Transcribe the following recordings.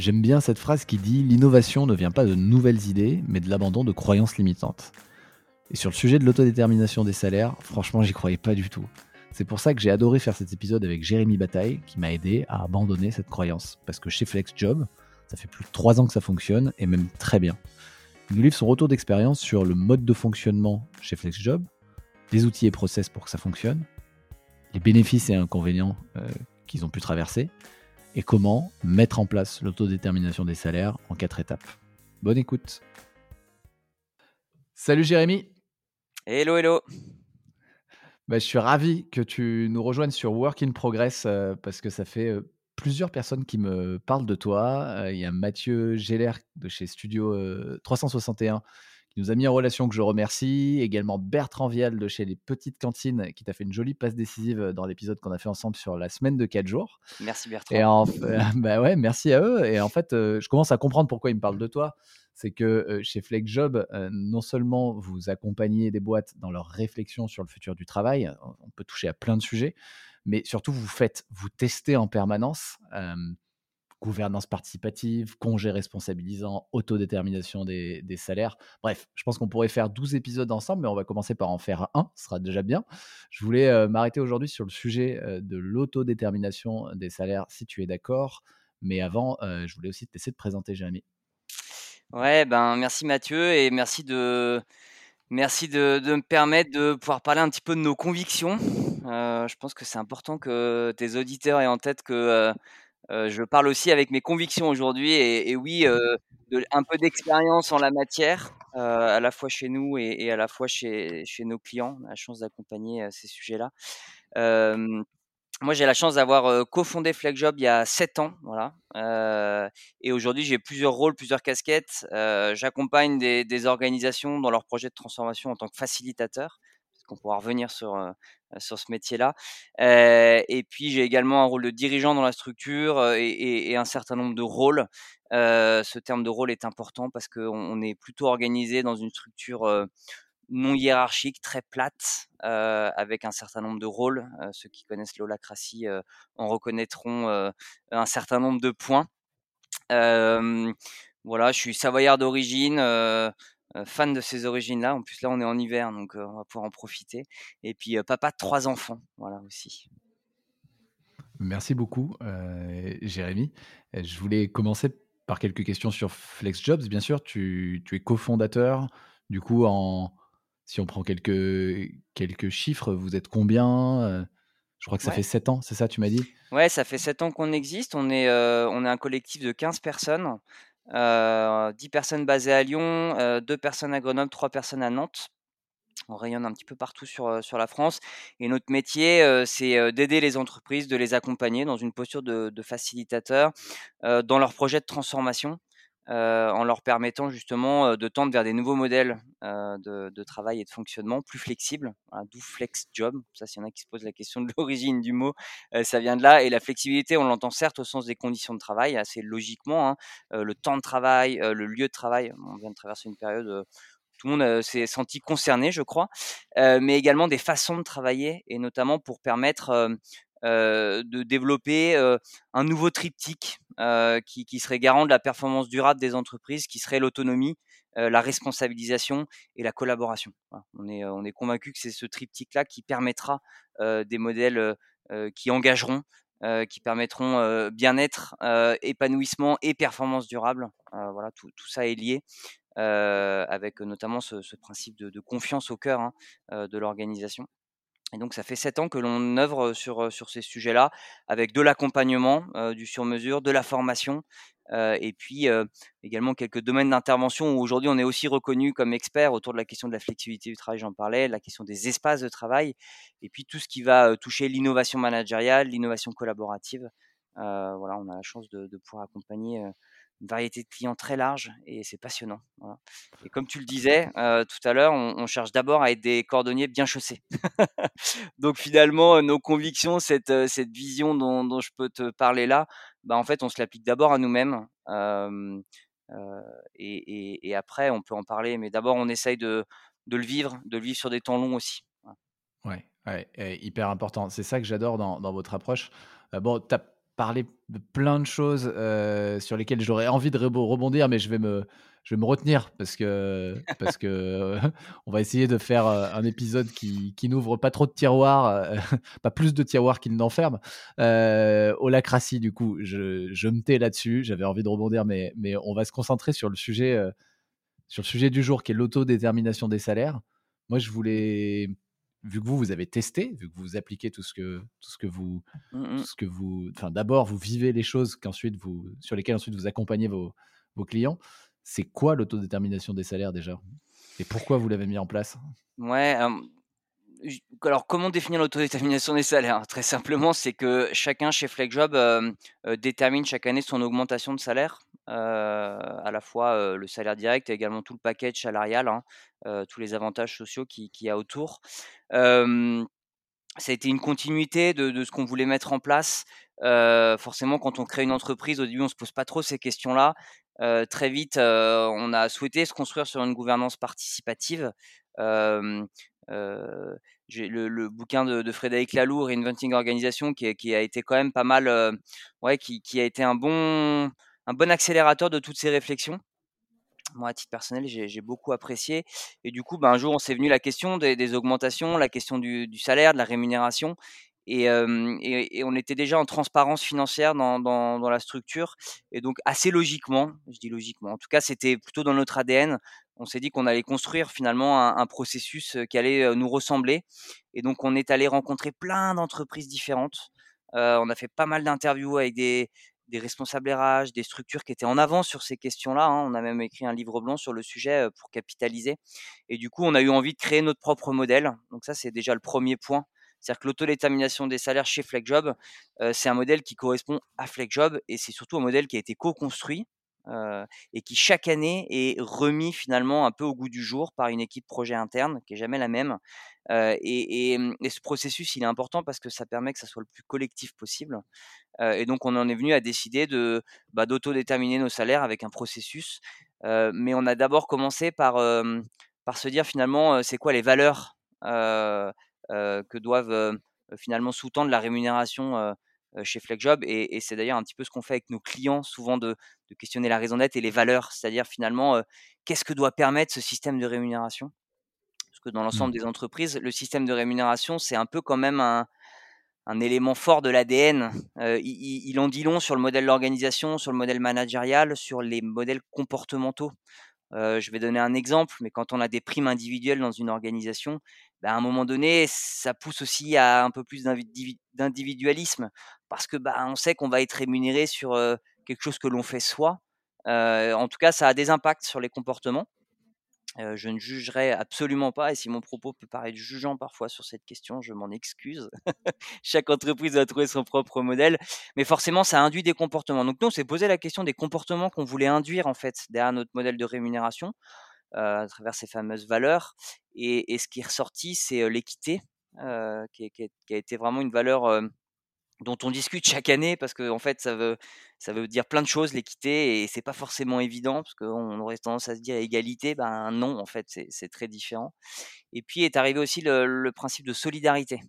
J'aime bien cette phrase qui dit L'innovation ne vient pas de nouvelles idées, mais de l'abandon de croyances limitantes. Et sur le sujet de l'autodétermination des salaires, franchement, j'y croyais pas du tout. C'est pour ça que j'ai adoré faire cet épisode avec Jérémy Bataille, qui m'a aidé à abandonner cette croyance. Parce que chez FlexJob, ça fait plus de 3 ans que ça fonctionne, et même très bien. Il nous livre son retour d'expérience sur le mode de fonctionnement chez FlexJob, les outils et process pour que ça fonctionne, les bénéfices et inconvénients euh, qu'ils ont pu traverser, et comment mettre en place l'autodétermination des salaires en quatre étapes. Bonne écoute. Salut Jérémy. Hello, hello. Bah, je suis ravi que tu nous rejoignes sur Work in Progress euh, parce que ça fait euh, plusieurs personnes qui me parlent de toi. Euh, il y a Mathieu Geller de chez Studio 361 euh, qui nous a mis en relation, que je remercie. Également Bertrand Vial de chez Les Petites Cantines qui t'a fait une jolie passe décisive dans l'épisode qu'on a fait ensemble sur la semaine de 4 jours. Merci Bertrand. Et en, bah ouais, merci à eux. Et en fait, euh, je commence à comprendre pourquoi ils me parlent de toi. C'est que chez FlexJob, non seulement vous accompagnez des boîtes dans leur réflexion sur le futur du travail, on peut toucher à plein de sujets, mais surtout vous faites, vous testez en permanence. Gouvernance participative, congé responsabilisant, autodétermination des, des salaires. Bref, je pense qu'on pourrait faire 12 épisodes ensemble, mais on va commencer par en faire un, ce sera déjà bien. Je voulais m'arrêter aujourd'hui sur le sujet de l'autodétermination des salaires, si tu es d'accord. Mais avant, je voulais aussi te laisser te présenter, Jérémy. Ouais, ben merci Mathieu et merci de, merci de, me permettre de pouvoir parler un petit peu de nos convictions euh, je pense que c'est important que tes auditeurs aient en tête que euh, euh, je parle aussi avec mes convictions aujourd'hui et, oui, un peu d'expérience en la matière, à la fois chez nous et, à la fois chez, nos clients. On a la chance d'accompagner ces sujets-là. moi, j'ai la chance d'avoir cofondé FlexJob il y a 7 ans, voilà. et aujourd'hui, j'ai plusieurs rôles, plusieurs casquettes. J'accompagne des, organisations dans leurs projets de transformation en tant que facilitateur qu'on pourra revenir sur, ce métier-là. Et puis j'ai également un rôle de dirigeant dans la structure et, un certain nombre de rôles. ce terme de rôle est important parce qu'on est plutôt organisé dans une structure non hiérarchique, très plate, avec un certain nombre de rôles. ceux qui connaissent l'holacratie en reconnaîtront un certain nombre de points. voilà, je suis savoyard d'origine, fan de ces origines-là. En plus, là, on est en hiver, donc euh, on va pouvoir en profiter. Et puis, euh, papa de trois enfants, voilà aussi. Merci beaucoup, Jérémy. Je voulais commencer par quelques questions sur FlexJobs. Bien sûr, tu, es cofondateur. Du coup, en, si on prend quelques, quelques chiffres, vous êtes combien Je crois que ça fait 7 ans, c'est ça, tu m'as dit? Ouais, ça fait 7 ans qu'on existe. On est, on est un collectif de 15 personnes. 10 euh, personnes basées à Lyon, 2 euh, personnes à Grenoble, 3 personnes à Nantes. On rayonne un petit peu partout sur, la France. Et notre métier, c'est d'aider les entreprises, de les accompagner dans une posture de, facilitateur dans leur projet de transformation. Euh, en leur permettant justement euh, de tendre vers des nouveaux modèles euh, de, travail et de fonctionnement plus flexibles, d'où flex job. Ça, s'il y en a qui se posent la question de l'origine du mot, ça vient de là. Et la flexibilité, on l'entend certes au sens des conditions de travail, assez logiquement, hein. le temps de travail, le lieu de travail. On vient de traverser une période tout le monde s'est senti concerné, je crois, mais également des façons de travailler, et notamment pour permettre de développer euh, un nouveau triptyque euh, qui, serait garant de la performance durable des entreprises, qui serait l'autonomie, la responsabilisation et la collaboration. On est, on convaincu que c'est ce triptyque-là qui permettra des modèles qui engageront, qui permettront bien-être, épanouissement et performance durable. voilà, tout, ça est lié. avec notamment ce, principe de, de, confiance au cœur hein, de l'organisation. Et donc, ça fait sept ans que l'on œuvre sur, sur ces sujets-là, avec de l'accompagnement, du sur-mesure, de la formation, et puis également quelques domaines d'intervention où aujourd'hui on est aussi reconnu comme expert autour de la question de la flexibilité du travail, j'en parlais, la question des espaces de travail, et puis tout ce qui va toucher l'innovation managériale, l'innovation collaborative. voilà, on a la chance de, de pouvoir accompagner une variété de clients très large et c'est passionnant. Et comme tu le disais tout à l'heure, on, cherche d'abord à être des cordonniers bien chaussés. Donc finalement, nos convictions, cette, cette vision dont, je peux te parler là, bah, en fait, on se l'applique d'abord à nous-mêmes. et, après, on peut en parler, mais d'abord, on essaye de, de, le vivre, de le vivre sur des temps longs aussi. Ouais, ouais, hyper important. C'est ça que j'adore dans, dans, votre approche. bon, tu parlé de plein de choses sur lesquelles j'aurais envie de rebondir, mais je vais me, je vais me retenir parce que, parce que on va essayer de faire un épisode qui, qui n'ouvre pas trop de tiroirs, pas plus de tiroirs qu'il n'enferme. Euh, Holacratie, du coup, je, je me tais là-dessus. J'avais envie de rebondir, mais, mais on va se concentrer sur le sujet, sur le sujet du jour qui est l'autodétermination des salaires. Moi, je voulais vu que vous, vous avez testé, vu que vous appliquez tout ce que, tout ce que vous, mmh ce que vous, enfin, d'abord, vous vivez les choses qu'ensuite vous, sur lesquelles ensuite vous accompagnez vos, vos clients. C'est quoi l'autodétermination des salaires déjà? Et pourquoi vous l'avez mis en place? Ouais. Alors, comment définir l'autodétermination des salaires? Très simplement, c'est que chacun chez FlexJob détermine chaque année son augmentation de salaire, à la fois le salaire direct et également tout le package salarial, hein, tous les avantages sociaux qu'il qui y a autour ça a été une continuité de, ce qu'on voulait mettre en place. forcément, quand on crée une entreprise, au début, on se pose pas trop ces questions-là. très vite, on a souhaité se construire sur une gouvernance participative. Le, bouquin de, Frédéric Laloux, Reinventing Organisation, qui, a été quand même pas mal, ouais, qui, a été un bon, un bon accélérateur de toutes ces réflexions moi, à titre personnel, j'ai beaucoup apprécié. Et du coup, ben, un jour, on s'est venu la question des, augmentations, la question du, salaire, de la rémunération. Et, on était déjà en transparence financière dans, la structure. Et donc, assez logiquement, je dis logiquement, en tout cas, c'était plutôt dans notre ADN. On s'est dit qu'on allait construire finalement un, processus qui allait nous ressembler. Et donc, on est allé rencontrer plein d'entreprises différentes. on a fait pas mal d'interviews avec des, responsables RH, des structures qui étaient en avant sur ces questions-là. Hein. On a même écrit un livre blanc sur le sujet pour capitaliser. Et du coup, on a eu envie de créer notre propre modèle. Donc ça, c'est déjà le premier point. C'est-à-dire que l'autodétermination des salaires chez FlexJob, c'est un modèle qui correspond à FlexJob et c'est surtout un modèle qui a été co-construit et qui chaque année est remis finalement un peu au goût du jour par une équipe projet interne qui est jamais la même. et, ce processus, il est important parce que ça permet que ça soit le plus collectif possible. et donc, on en est venu à décider de bah, d'autodéterminer nos salaires avec un processus. mais on a d'abord commencé par, par se dire finalement, c'est quoi les valeurs que doivent finalement sous-tendre la rémunération chez FlexJob. Et, et c'est d'ailleurs un petit peu ce qu'on fait avec nos clients, souvent de, de questionner la raison d'être et les valeurs, c'est-à-dire finalement, qu'est-ce que doit permettre ce système de rémunération? Parce que dans l'ensemble mmh. des entreprises, le système de rémunération, c'est un peu quand même un, un élément fort de l'ADN. il, il, en dit long sur le modèle de l'organisation, sur le modèle managérial, sur les modèles comportementaux. Je vais donner un exemple, mais quand on a des primes individuelles dans une organisation, bah, à un moment donné, ça pousse aussi à un peu plus d'individualisme parce que bah, on sait qu'on va être rémunéré sur quelque chose que l'on fait soi. en tout cas, ça a des impacts sur les comportements. Je ne jugerai absolument pas, et si mon propos peut paraître jugeant parfois sur cette question, je m'en excuse. Chaque entreprise doit trouver son propre modèle, mais forcément, ça induit des comportements. Donc nous, on s'est posé la question des comportements qu'on voulait induire en fait derrière notre modèle de rémunération à travers ces fameuses valeurs. Et, ce qui est ressorti, c'est l'équité, qui, qui, a été vraiment une valeur dont on discute chaque année parce que en fait ça veut ça veut dire plein de choses l'équité et c'est pas forcément évident parce qu'on aurait tendance à se dire égalité ben non en fait c'est très différent. Et puis est arrivé aussi le, principe de solidarité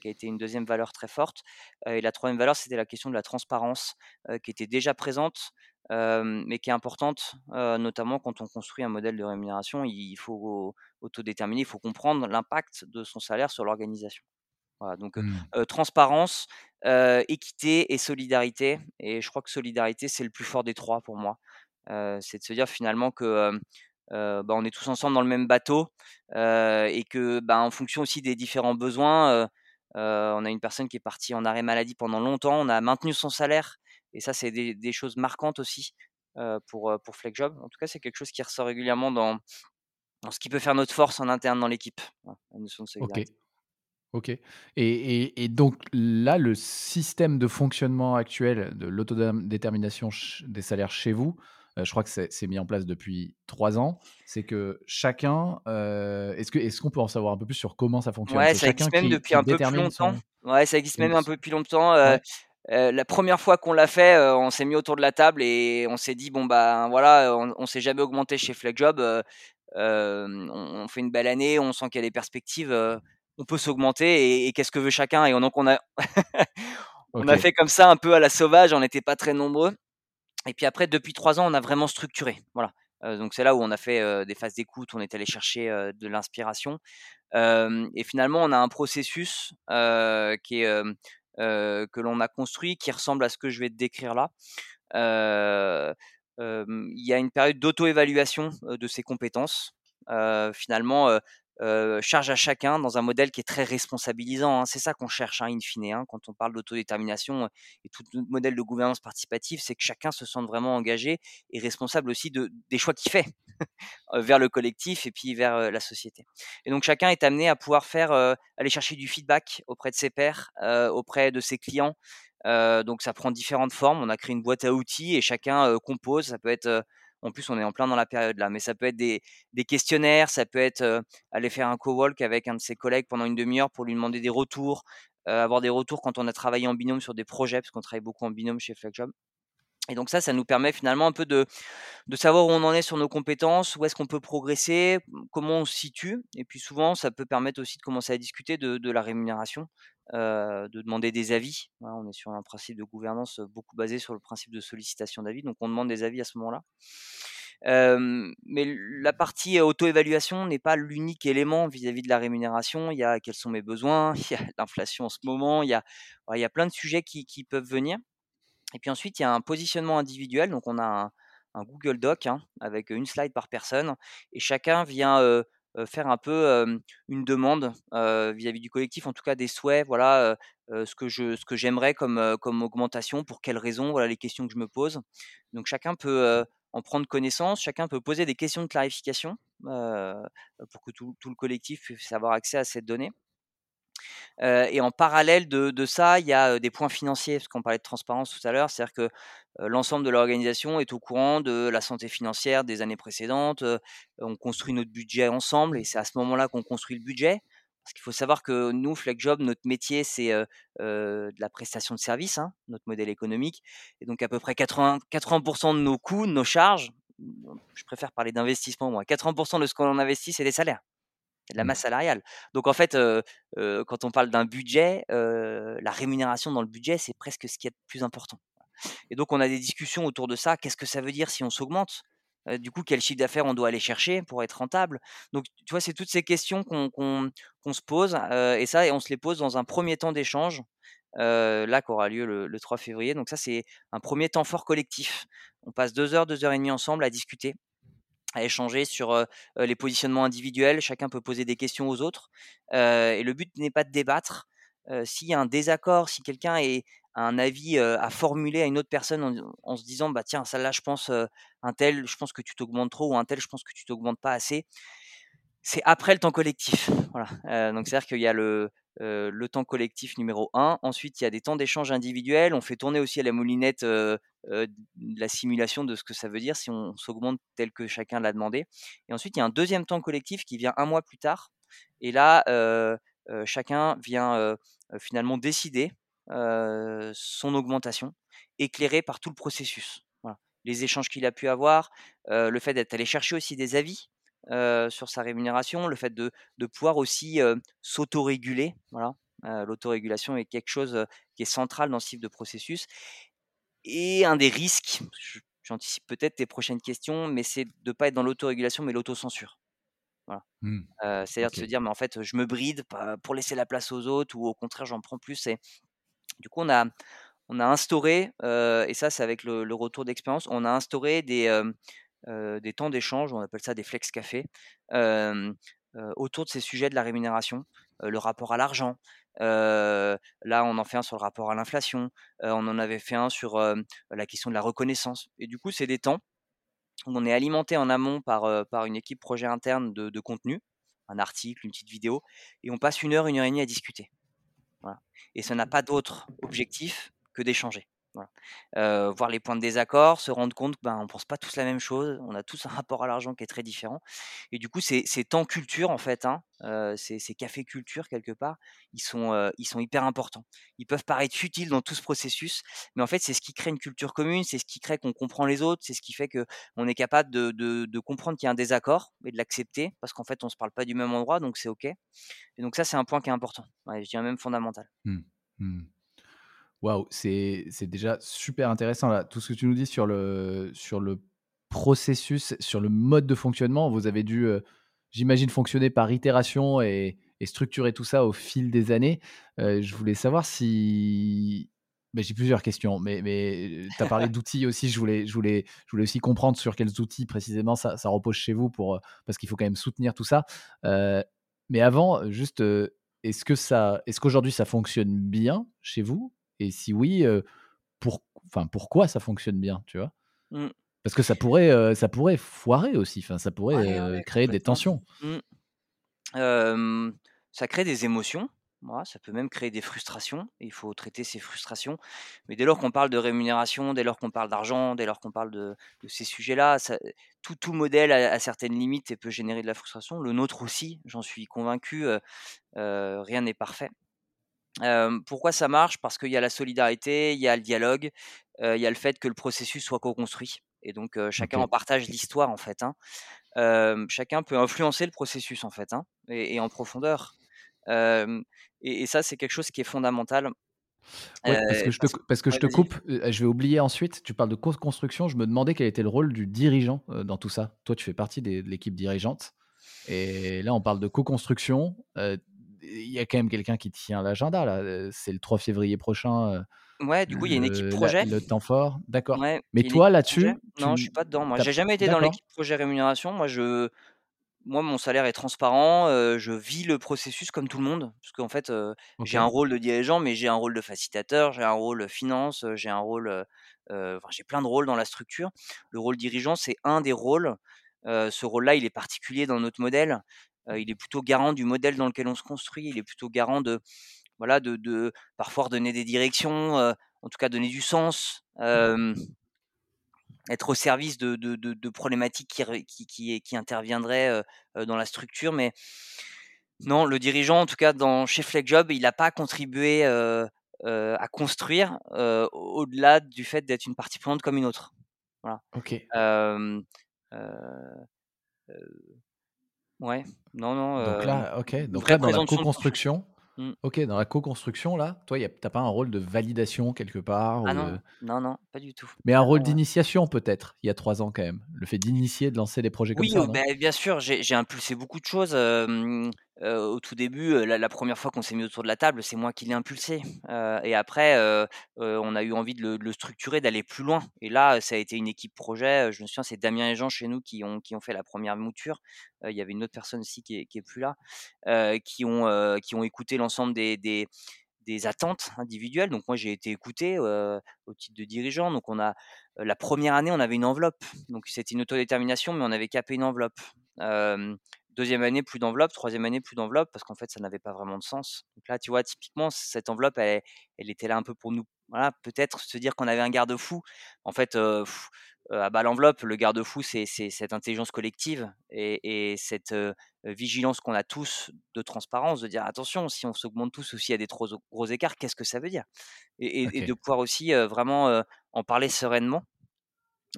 qui a été une deuxième valeur très forte et la troisième valeur c'était la question de la transparence qui était déjà présente mais qui est importante notamment quand on construit un modèle de rémunération il faut autodéterminer il faut comprendre l'impact de son salaire sur l'organisation donc mmh. transparence, équité et solidarité. Et je crois que solidarité, c'est le plus fort des trois pour moi. c'est de se dire finalement que bah, on est tous ensemble dans le même bateau et que bah, en fonction aussi des différents besoins, on a une personne qui est partie en arrêt maladie pendant longtemps, on a maintenu son salaire. Et ça, c'est des, choses marquantes aussi pour, pour FlexJob. En tout cas, c'est quelque chose qui ressort régulièrement dans, ce qui peut faire notre force en interne dans l'équipe. Ok. OK. Et et et donc là, le système de fonctionnement actuel de l'autodam détermination ch des salaires chez vous, heu, je crois que c'est c'est mis en place depuis 3 ans. C'est que chacun, heu, est-ce que est-ce qu'on peut en savoir un peu plus sur comment ça fonctionne? Ouais, C'est ça chacun existe même qui depuis qui un peu plus détermine longtemps. Ouais, ça existe même un peu plus longtemps, ouais? heu, la 1re fois qu'on l'a fait, on s'est mis autour de la table et on s'est dit: «Bon, ben, voilà, on on s'est jamais augmenté chez FlexJob, heu, hem, on on fait une belle année, on sent qu'il y a des perspectives, on peut s'augmenter et et qu'est-ce que veut chacun?» et on donc on a on a fait comme ça un peu à la sauvage, on n'était pas très nombreux et puis après depuis 3 ans, on a vraiment structuré. Voilà, donc c'est là où on a fait, des phases d'écoute, on est allé chercher, de l'inspiration, et finalement on a un processus, qui est, que l'on a construit, qui ressemble à ce que je vais te décrire là. Il y a une période d'auto-évaluation, de ses compétences. Finalement, heu, charge à chacun dans un modèle qui est très responsabilisant, hein. C'est ça qu'on cherche, hein, in fine, hein, quand on parle d'autodétermination, heu et tout notre modèle de gouvernance participative, c'est que chacun se sente vraiment engagé et responsable aussi de des choix qu'il fait, heu, vers le collectif et puis vers, la société et donc chacun est amené à pouvoir faire, aller chercher du feedback auprès de ses pairs, auprès de ses clients, donc ça prend différentes formes. On a créé une boîte à outils et chacun, compose. Ça peut être, en plus, on est en plein dans la période là, mais ça peut être des questionnaires, ça peut être, aller faire un co-walk avec un de ses collègues pendant une 1/2 heure pour lui demander des retours, avoir des retours quand on a travaillé en binôme sur des projets, parce qu'on travaille beaucoup en binôme chez FlexJob et donc ça, ça nous permet finalement un peu de de savoir où on en est sur nos compétences, où est-ce qu'on peut progresser, comment on se situe et puis souvent, ça peut permettre aussi de commencer à discuter de la rémunération, heu, de demander des avis. On est sur un principe de gouvernance, beaucoup basé sur le principe de sollicitation d'avis, donc on demande des avis à ce moment-là. Mais la partie auto-évaluation n'est pas l'unique élément vis-à-vis de la rémunération. Il y a: quels sont mes besoins? Il y a l'inflation en ce moment, il y a il y a plein de sujets qui qui peuvent venir et puis ensuite, il y a un positionnement individuel, donc on a un Google Doc, hein, avec, 1 slide par personne et chacun vient, faire un peu, une demande, vis-à-vis du collectif, en tout cas des souhaits, voilà, ce que ce que j'aimerais comme, comme augmentation, pour quelles raisons, voilà les questions que je me pose. Donc chacun peut, en prendre connaissance, chacun peut poser des questions de clarification, pour que tout le collectif puisse avoir accès à cette donnée. Et en parallèle de ça, il y a, des points financiers, parce qu'on parlait de transparence tout à l'heure. C'est-à-dire que, l'ensemble de l'organisation est au courant de la santé financière des années précédentes, on construit notre budget ensemble et c'est à ce moment-là qu'on construit le budget. Parce qu'il faut savoir que nous, FlexJob, notre métier, c'est, de la prestation de service, hein, notre modèle économique et donc à peu près 80-80 % de nos coûts, de nos charges, je préfère parler d'investissement moi, 80 % de ce qu'on investit, c'est des salaires. C'est de la Mmh. masse salariale. Donc en fait, quand on parle d'un budget, la rémunération dans le budget, c'est presque ce qu'il y a de plus important et donc on a des discussions autour de ça. Qu'est-ce que ça veut dire si on s'augmente? Du coup, quel chiffre d'affaires on doit aller chercher pour être rentable? Donc tu vois, c'est toutes ces questions qu'on se pose, et ça et on se les pose dans un 1er temps d'échange, heu, là, qui aura lieu le le 3 février. Donc ça, c'est un 1er temps fort collectif. On passe 2 heures, 2 heures et demie ensemble à discuter, à échanger sur, les positionnements individuels. Chacun peut poser des questions aux autres, et le but n'est pas de débattre. S'il y a un désaccord, si quelqu'un a un avis, à formuler à une autre personne en se disant: «Bah, tiens, celle-là, je pense, heu, untel, je pense que tu t'augmentes trop ou untel, je pense que tu t'augmentes pas assez», c'est après le temps collectif. Voilà, donc c'est-à-dire qu'il y a le, temps collectif numéro 1. Ensuite, il y a des temps d'échange individuels. On fait tourner aussi à la moulinette, la simulation de ce que ça veut dire si on s'augmente tel que chacun l'a demandé et ensuite, il y a un 2e temps collectif qui vient 1 mois plus tard et là, chacun vient, finalement décider, son augmentation, éclairé par tout le processus. Les échanges qu'il a pu avoir, le fait d'être allé chercher aussi des avis, heu, sur sa rémunération, le fait de de pouvoir aussi, heu, s'autoréguler. Voilà, heu, l'autorégulation est quelque chose, heu, qui est central dans ce type de processus et un des risques, j'anticipe peut-être tes prochaines questions, mais c'est de pas être dans l'autorégulation, mais l'autocensure. Voilà, Mmh. c'est-à-dire de se dire: «Mais en fait, je me bride pour laisser la place aux autres ou au contraire, j'en prends plus» et du coup, on a on a instauré, et ça, c'est avec le le retour d'expérience, on a instauré des, des temps d'échange, on appelle ça des flex cafés, autour de ces sujets de la rémunération, le rapport à l'argent. Là, on en fait un sur le rapport à l'inflation, on en avait fait un sur, la question de la reconnaissance et du coup, c'est des temps où on est alimenté en amont par, par une équipe projet interne de de contenu. un article, une petite vidéo, et on passe une heure, une heure et demie à discuter. Voilà. Et ça n'a pas d'autre objectif que d'échanger. Voilà. voir les points de désaccord, se rendre compte qu'on ben, on pense pas tous la même chose, on a tous un rapport à l'argent qui est très différent. Et du coup, c'est temps culture en fait, hein, ces, cafés culture quelque part, ils sont, hyper importants. Ils peuvent paraître futiles dans tout ce processus, mais en fait, c'est ce qui crée une culture commune, c'est ce qui crée qu'on comprend les autres, c'est ce qui fait qu'on est capable de, comprendre qu'il y a un désaccord et de l'accepter, parce qu'en fait, on se parle pas du même endroit, donc c'est ok. Et donc ça, c'est un point qui est important, je dirais même fondamental. Mmh. Mmh. Waouh, c'est déjà super intéressant là. Tout ce que tu nous dis sur le, sur le processus, sur le mode de fonctionnement. Vous avez dû, euh, j'imagine, fonctionner par itération et, et, structurer tout ça au fil des années. Euh, je voulais savoir si. Ben, J'ai plusieurs questions, mais, mais tu as parlé d'outils aussi. Je voulais, je, voulais, je voulais aussi comprendre sur quels outils précisément ça, ça repose chez vous pour, parce qu'il faut quand même soutenir tout ça. Euh, mais avant, juste, est-ce que ça, est-ce qu'aujourd'hui ça fonctionne bien chez vous? Et si oui, pour, pourquoi ça fonctionne bien, tu vois? Mmh. Parce que ça pourrait, ça pourrait foirer aussi, enfin, ça pourrait créer des tensions. Mmh. ça crée des émotions, ça peut même créer des frustrations, et il faut traiter ces frustrations. Mais dès lors qu'on parle de rémunération, dès lors qu'on parle d'argent, dès lors qu'on parle de, ces sujets-là, tout, tout modèle a, certaines limites et peut générer de la frustration. Le nôtre aussi, j'en suis convaincu, rien n'est parfait pourquoi ça marche? Parce qu'il y a la solidarité, il y a le dialogue, il y a le fait que le processus soit co-construit. Et donc chacun en partage l'histoire en fait. Hein. chacun peut influencer le processus en fait, hein, et, en profondeur. Et, ça c'est quelque chose qui est fondamental. parce que je te, parce que je te coupe, je vais oublier ensuite, tu parles de co-construction, je me demandais quel était le rôle du dirigeant dans tout ça. Toi, tu fais partie de l'équipe dirigeante. Et là, on parle de co-construction il y a quand même quelqu'un qui tient l'agenda là. C'est le 3 février prochain. Ouais, du coup, il y a une équipe projet. Le, temps fort, d'accord. Mais toi, là-dessus Non, je suis pas dedans. Moi, j'ai jamais été dans l'équipe projet rémunération. Moi, je, moi, mon salaire est transparent. je vis le processus comme tout le monde, parce qu'en fait, j'ai un rôle de dirigeant, mais j'ai un rôle de facilitateur, j'ai un rôle finance, j'ai un rôle, enfin, j'ai plein de rôles dans la structure. Le rôle dirigeant, c'est un des rôles. ce rôle-là, il est particulier dans notre modèle il est plutôt garant du modèle dans lequel on se construit. Il est plutôt garant de, voilà, de, de parfois donner des directions, en tout cas donner du sens, être au service de, de, de problématiques qui, qui, qui, interviendraient dans la structure. Mais non, le dirigeant, en tout cas dans, chez FlexJob, il n'a pas contribué à construire au-delà du fait d'être une partie prenante comme une autre. Voilà. Ok. Ouais, non, non. Donc là, ok. Donc là, dans la co-construction, ok, dans la co-construction, là, toi, t'as pas un rôle de validation quelque part Ah non, non, non, pas du tout. Mais un rôle d'initiation peut-être, il y a trois ans quand même. Le fait d'initier, de lancer des projets comme ça. Oui, bien sûr, j'ai impulsé beaucoup de choses au tout début, la, première fois qu'on s'est mis autour de la table, c'est moi qui l'ai impulsé. et après, on a eu envie de le, structurer, d'aller plus loin. Et là, ça a été une équipe projet. Je me souviens, c'est Damien et Jean chez nous qui ont, qui ont fait la première mouture. il y avait une autre personne aussi qui est, plus là, qui, ont, qui ont écouté l'ensemble des, des, attentes individuelles. Donc moi, j'ai été écouté au titre de dirigeant. Donc on a la première année, on avait une enveloppe. Donc c'était une autodétermination, mais on avait capé une enveloppe. Deuxième année, plus d'enveloppe. Troisième année, plus d'enveloppe, parce qu'en fait, ça n'avait pas vraiment de sens. Donc là, tu vois, typiquement, cette enveloppe, elle, était là un peu pour nous. Voilà, peut-être se dire qu'on avait un garde-fou. En fait, euh, à bas l'enveloppe, le garde-fou, c'est cette intelligence collective et, cette vigilance qu'on a tous de transparence, de dire attention, si on s'augmente tous ou s'il y a des trop gros écarts, qu'est-ce que ça veut dire? et, de pouvoir aussi vraiment en parler sereinement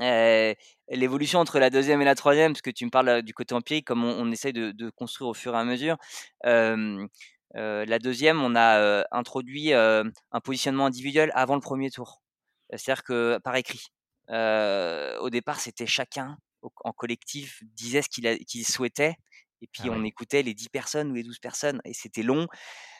l'évolution entre la deuxième et la troisième, parce que tu me parles du côté empirique, comme on, essaye de, construire au fur et à mesure. la deuxième, on a introduit un positionnement individuel avant le premier tour. C'est-à-dire que par écrit. au départ, c'était chacun en collectif disait ce qu'il souhaitait, et puis ah on écoutait les 10 personnes ou les 12 personnes, et c'était long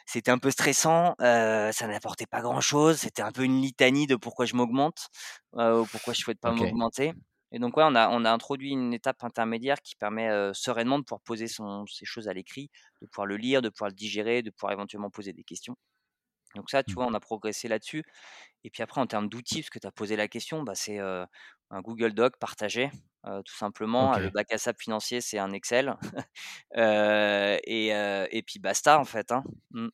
c'était un peu stressant, ça n'apportait pas grand-chose, c'était un peu une litanie de pourquoi je m'augmente ou pourquoi je ne souhaite pas m'augmenter. Et donc, ouais, on a, on a introduit une étape intermédiaire qui permet sereinement de pouvoir poser son, ces choses à l'écrit, de pouvoir le lire, de pouvoir le digérer, de pouvoir éventuellement poser des questions. Donc ça, tu Mmh. vois, on a progressé là-dessus et puis après en termes d'outils, parce que tu as posé la question, bah, c'est, un Google Doc partagé, tout simplement. Le bac à sable financier, c'est un Excel, et et puis basta, en fait, hein. Mmh.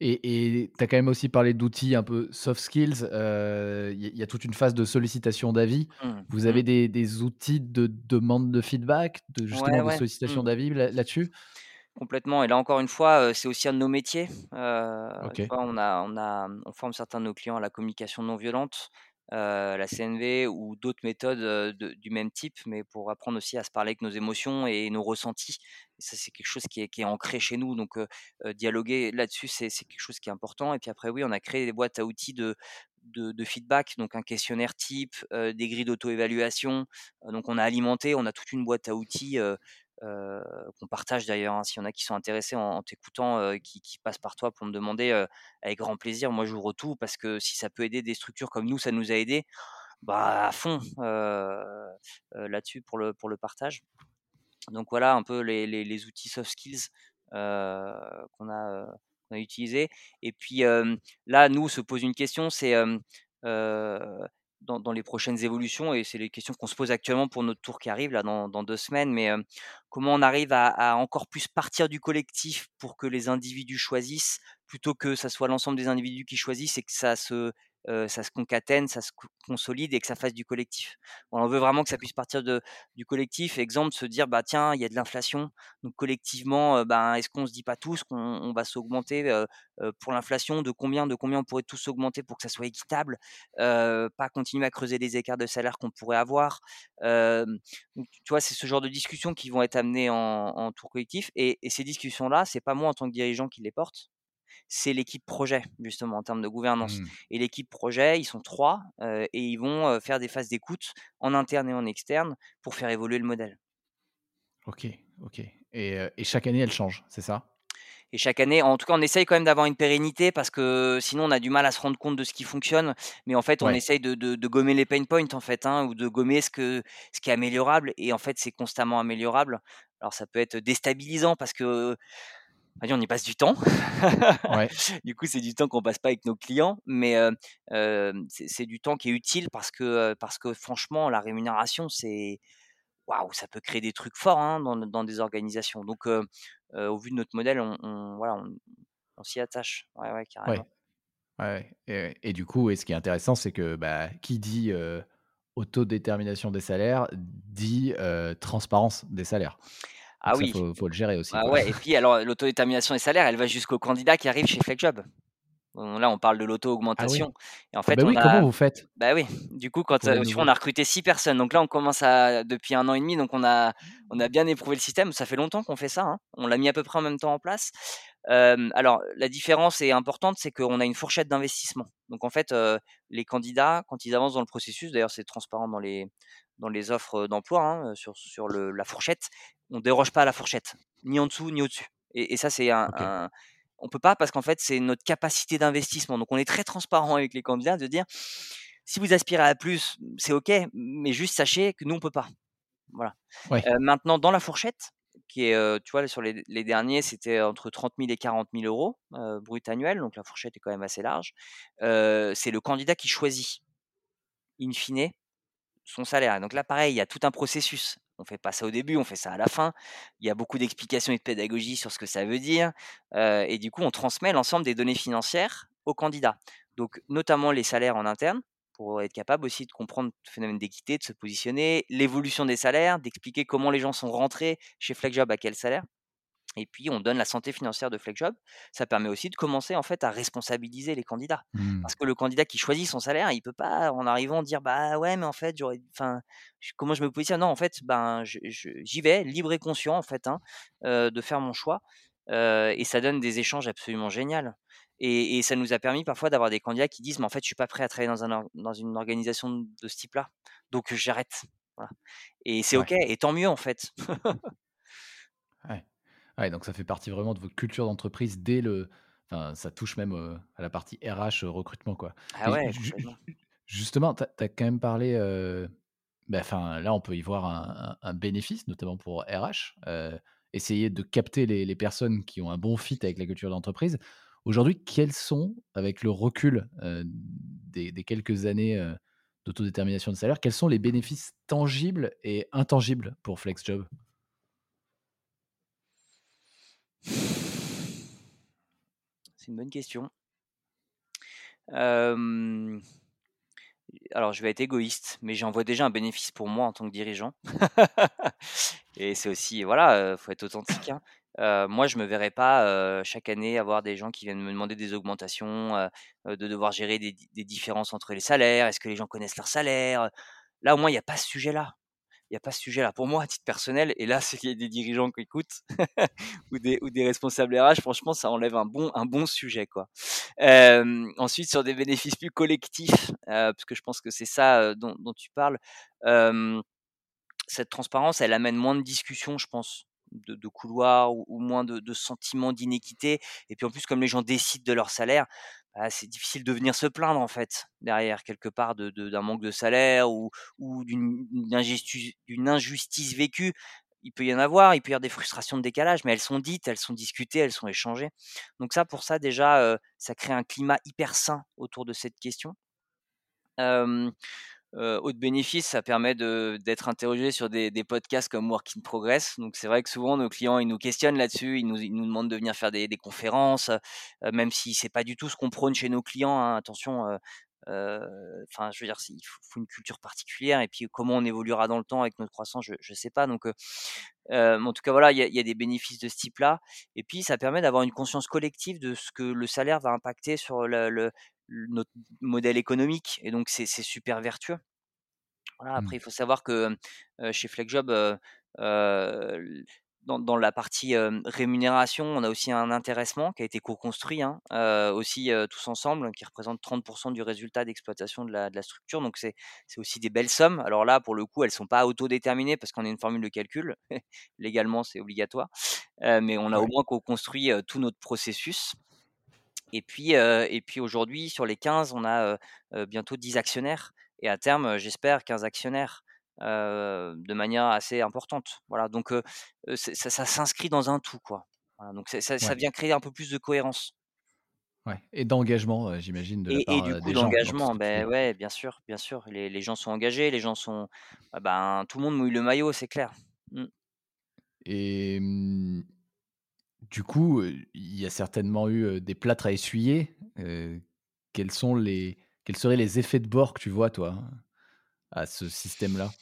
Et tu as quand même aussi parlé d'outils un peu soft skills, il y a il y a toute une phase de sollicitation d'avis. Mmh. Vous Mmh. avez des des outils de demande de feedback, de Ouais, justement de. Mmh. sollicitation d'avis là là-dessus? Complètement. Et là encore une fois, heu, c'est aussi un de nos métiers. Tu vois, on a on a, on forme certains de nos clients à la communication non violente, heu, la CNV ou d'autres méthodes, de du même type, mais pour apprendre aussi à se parler avec nos émotions et nos ressentis. Et ça, c'est quelque chose qui est qui est ancré chez nous, donc dialoguer là-dessus, c'est quelque chose qui est important. Et puis après, oui, on a créé des boîtes à outils de de de feedback, donc un questionnaire type, des grilles d'auto-évaluation, donc on a alimenté, on a toute une boîte à outils, heu, qu'on partage d'ailleurs, hein. S'il y en a qui sont intéressés en t'écoutant, heu, qui passent par toi pour me demander, heu, avec grand plaisir. Moi, j'ouvre tout parce que si ça peut aider des structures comme nous, ça nous a aidés, bah, à fond, là-dessus pour le partage. Donc voilà un peu les outils soft skills, qu'on a, utilisés et puis, là, nous, se pose une question, c'est, dans les prochaines évolutions et c'est les questions qu'on se pose actuellement pour notre tour qui arrive là dans 2 semaines, mais, hem, comment on arrive à à encore plus partir du collectif pour que les individus choisissent, plutôt que ça soit l'ensemble des individus qui choisissent et que ça se, ça se concatène, ça se co consolide et que ça fasse du collectif. On veut vraiment que ça puisse partir de du collectif. Exemple, se dire: «Bah, tiens, il y a de l'inflation, donc collectivement, ben, est-ce qu'on se dit pas tous qu'on on va s'augmenter, pour l'inflation? De combien de combien on pourrait tous s'augmenter pour que ça soit équitable?» pas continuer à creuser les écarts de salaire qu'on pourrait avoir. Donc tu vois, c'est ce genre de discussions qui vont être amenées en en tour collectif et et ces discussions-là, c'est pas moi en tant que dirigeant qui les porte, c'est l'équipe projet, justement, en termes de gouvernance Mmh. et l'équipe projet, ils sont 3 heu et ils vont, faire des phases d'écoute en interne et en externe pour faire évoluer le modèle. OK, OK et et chaque année, elle change, c'est ça? Et chaque année en tout cas, on essaye quand même d'avoir une pérennité parce que sinon on a du mal à se rendre compte de ce qui fonctionne. Mais en fait, on Ouais. essaye de de de gommer les pain points, en fait, hein, ou de gommer ce que ce qui est améliorable et en fait, c'est constamment améliorable. Alors ça peut être déstabilisant parce que, on y passe du temps. Ouais. Du coup, c'est du temps qu'on passe pas avec nos clients, mais heu, hem, c'est du temps qui est utile parce que, heu, parce que franchement, la rémunération, c'est waouh, ça peut créer des trucs forts, hein, dans dans des organisations. Donc au vu de notre modèle, on on voilà, on on s'y attache. Ouais, ouais, carrément. Ouais, et et du coup et ce qui est intéressant, c'est que, bah, qui dit, autodétermination des salaires, dit, transparence des salaires. Ah Donc oui, faut faut le gérer aussi, ah ouais et puis alors l'autodétermination des salaires, elle va jusqu'au candidat qui arrive chez FlexJob. Là, on parle de Ah l'auto-augmentation et en Ah fait, bah, on oui, a comment vous faites? Bah, oui, du coup, quand, vois, on a recruté 6 personnes, donc là, on commence à depuis un an et demi, donc on a on a bien éprouvé le système. Ça fait longtemps qu'on fait ça, hein. On l'a mis à peu près en même temps en place. Alors la différence est importante, c'est qu'on a une fourchette d'investissement. Donc en fait, heu, les candidats, quand ils avancent dans le processus, d'ailleurs c'est transparent dans les dans les offres, d'emploi, hein, sur sur le la fourchette, on déroge pas à la fourchette, ni en dessous, ni au-dessus et et ça c'est un on peut pas parce qu'en fait, c'est notre capacité d'investissement. Donc on est très transparent avec les candidats de dire: «Si vous aspirez à plus, c'est OK, mais juste sachez que nous on peut pas». Voilà. Maintenant dans la fourchette qui est, tu vois, sur les les derniers, c'était entre 30 000 et 40 000 €, heu, brut annuel, donc la fourchette est quand même assez large. C'est le candidat qui choisit, in fine, son salaire donc là, pareil, il y a tout un processus. On fait pas ça au début, on fait ça à la fin. Il y a beaucoup d'explications et de pédagogie sur ce que ça veut dire, heu et du coup, on transmet l'ensemble des données financières aux candidats. Donc notamment les salaires en interne, pour être capable aussi de comprendre le phénomène d'équité, de se positionner, l'évolution des salaires, d'expliquer comment les gens sont rentrés chez FlexJob, à quel salaire et puis on donne la santé financière de FlexJob. Ça permet aussi de commencer en fait à responsabiliser les candidats. Mmh. Parce que le candidat qui choisit son salaire, il peut pas en arrivant dire: «Bah ouais, mais en fait j'aurais enfin, comment je me positionne?» non, en fait, ben, j'y vais libre et conscient en fait, hein, de faire mon choix, et ça donne des échanges absolument génial et et ça nous a permis parfois d'avoir des candidats qui disent: «Mais en fait, je suis pas prêt à travailler dans un dans une organisation de ce type-là, donc j'arrête». Voilà et c'est OK et tant mieux en fait. Ouais. Ouais, donc ça fait partie vraiment de votre culture d'entreprise dès le enfin, ça touche même, heu, à la partie RH, heu, recrutement, quoi Ah et ouais, ju complètement. ju justement, tu as quand même parlé, heu, bah, enfin, là, on peut y voir un un un bénéfice, notamment pour RH, essayer de capter les les personnes qui ont un bon fit avec la culture d'entreprise. Aujourd'hui, quels sont, avec le recul, des des quelques années, d'autodétermination de salaire, quels sont les bénéfices tangibles et intangibles pour FlexJob? C'est une bonne question. Alors je vais être égoïste, mais j'en vois déjà un bénéfice pour moi en tant que dirigeant. Et c'est aussi voilà, faut être authentique, hein. Moi je me verrais pas, chaque année avoir des gens qui viennent me demander des augmentations, de devoir gérer des di des différences entre les salaires. Est-ce que les gens connaissent leurs salaires? Là, au moins, il y a pas ce sujet-là. Il y a pas ce sujet-là. Pour moi, à titre personnel et là, c'est qu'il y a des dirigeants qui écoutent ou des ou des responsables RH, franchement, ça enlève un bon un bon sujet, quoi. Ensuite sur des bénéfices plus collectifs, parce que je pense que c'est ça, dont tu parles, cette transparence, elle amène moins de discussions, je pense, de couloirs ou moins de sentiments d'inéquité et puis, en plus, comme les gens décident de leur salaire, bah, c'est difficile de venir se plaindre, en fait, derrière, quelque part, d'un manque de salaire ou d'une injustice vécue. Il peut y en avoir, il peut y avoir des frustrations de décalage, mais elles sont dites, elles sont discutées, elles sont échangées. Donc ça, pour ça, déjà, heu, ça crée un climat hyper sain autour de cette question. Heu, autre bénéfice, ça permet d'être interrogé sur des podcasts comme Work in Progress. Donc c'est vrai que souvent nos clients, ils nous questionnent là-dessus, ils nous demandent de venir faire des conférences, heu, même si c'est pas du tout ce qu'on prône chez nos clients, hein, attention, heu heu, enfin, je veux dire, il faut une culture particulière et puis comment on évoluera dans le temps avec notre croissance, je je sais pas. Donc en tout cas, voilà, il y a des bénéfices de ce type-là. Et puis ça permet d'avoir une conscience collective de ce que le salaire va impacter sur le notre modèle économique et donc c'est super vertueux. Voilà, après Mmh. il faut savoir que, chez FlexJob, dans dans la partie, rémunération, on a aussi un intéressement qui a été co-construit, hein, aussi, tous ensemble, qui représente 30% du résultat d'exploitation de la de la structure. Donc c'est c'est aussi des belles sommes. Alors là, pour le coup, elles sont pas autodéterminées parce qu'on a une formule de calcul. Légalement, c'est obligatoire, mais on a au moins co-construit, tout notre processus. Et puis, heu et puis aujourd'hui, sur les 15, on a, heu heu, bientôt 10 actionnaires et à terme, j'espère 15 actionnaires, de manière assez importante. Voilà, donc ça ça s'inscrit dans un tout, quoi. Voilà, donc ça ça Ouais. vient créer un peu plus de cohérence. Ouais et d'engagement, j'imagine, de la Et et du coup d'engagement, fais. ouais, bien sûr, bien sûr. Les les gens sont engagés, les gens sont ah ben, tout le monde mouille le maillot, c'est clair. Mmh. Et mmh, du coup, il y a certainement eu, des plâtres à essuyer. Quels sont les quels seraient les effets de bord que tu vois, toi, à ce système-là?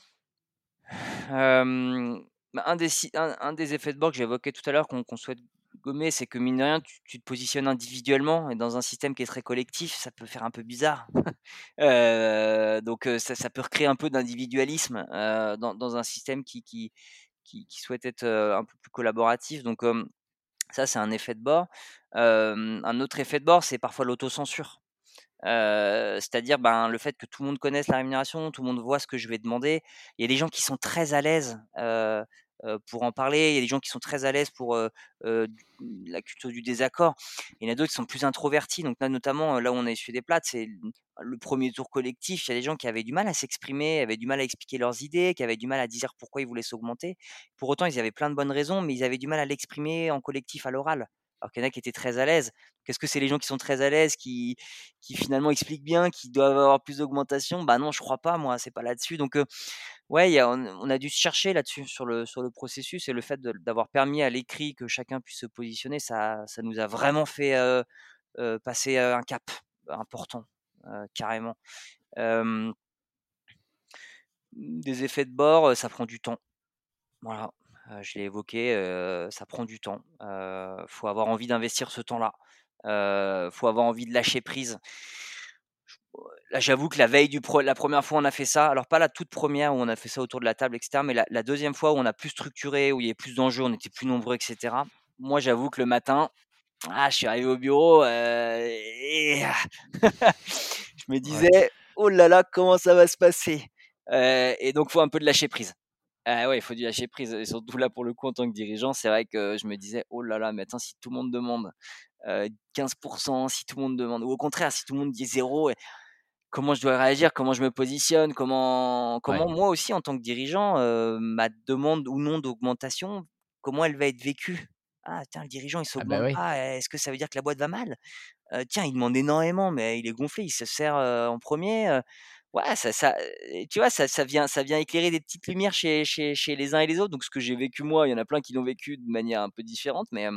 Bah, un des effets de bord que j'évoquais tout à l'heure qu'on souhaite gommer, c'est que mine de rien, tu te positionnes individuellement et dans un système qui est très collectif, ça peut faire un peu bizarre. Heu, donc ça peut recréer un peu d'individualisme, dans un système qui souhaite être, un peu plus collaboratif donc ça, c'est un effet de bord. Un autre effet de bord, c'est parfois l'autocensure. C'est-à-dire, ben, le fait que tout le monde connaisse la rémunération, tout le monde voit ce que je vais demander. Il y a des gens qui sont très à l'aise, pour en parler. Il y a des gens qui sont très à l'aise pour, la culture du désaccord. Il y en a d'autres qui sont plus introvertis. Donc là, notamment, là où on a essuyé des plâtres, c'est le 1er tour collectif. Il y a des gens qui avaient du mal à s'exprimer, avaient du mal à expliquer leurs idées, qui avaient du mal à dire pourquoi ils voulaient s'augmenter. Pour autant, ils avaient plein de bonnes raisons, mais ils avaient du mal à l'exprimer en collectif à l'oral. Alors qu'il y en a qui étaient très à l'aise. Qu'est-ce que c'est les gens qui sont très à l'aise, qui finalement expliquent bien, qui doivent avoir plus d'augmentation? Bah non, je crois pas moi, c'est pas là-dessus. Donc ouais, on a dû se chercher là-dessus, sur le processus et le fait d'avoir permis à l'écrit que chacun puisse se positionner, ça nous a vraiment fait, heu heu, passer, heu, un cap important, carrément. Des effets de bord, ça prend du temps. Voilà, je l'ai évoqué, ça prend du temps. Heu, faut avoir envie d'investir ce temps-là. Heu, faut avoir envie de lâcher prise. Là, j'avoue que la veille du pre la 1re fois, on a fait ça, alors pas la toute 1re où on a fait ça autour de la table et cetera, mais la la 2e fois où on a plus structuré, où il y avait plus d'enjeux, on était plus nombreux et cetera. Moi, j'avoue que le matin, ah, je suis arrivé au bureau, heu et je me Ouais. disais: «Oh là là, comment ça va se passer?» heu et donc faut un peu de lâcher prise. Ah ouais, il faut du lâcher prise et surtout là, pour le coup, en tant que dirigeant, c'est vrai que je me disais: «Oh là là, mais attends, si tout le monde demande, heu, 15 si tout le monde demande ou au contraire, si tout le monde dit 0 et comment je dois réagir? Comment je me positionne? Comment Ouais. comment moi aussi, en tant que dirigeant, heu, ma demande ou non d'augmentation, comment elle va être vécue?» «Ah tiens, le dirigeant, il Ah bah, s'augmente oui. pas, est-ce que ça veut dire que la boîte va mal? Heu, tiens, il demande énormément, mais il est gonflé, il se sert, heu, en 1er, heu». Ouais, ça ça, tu vois, ça ça vient ça vient éclairer des petites lumières chez chez chez les uns et les autres. Donc ce que j'ai vécu moi, il y en a plein qui l'ont vécu de manière un peu différente, mais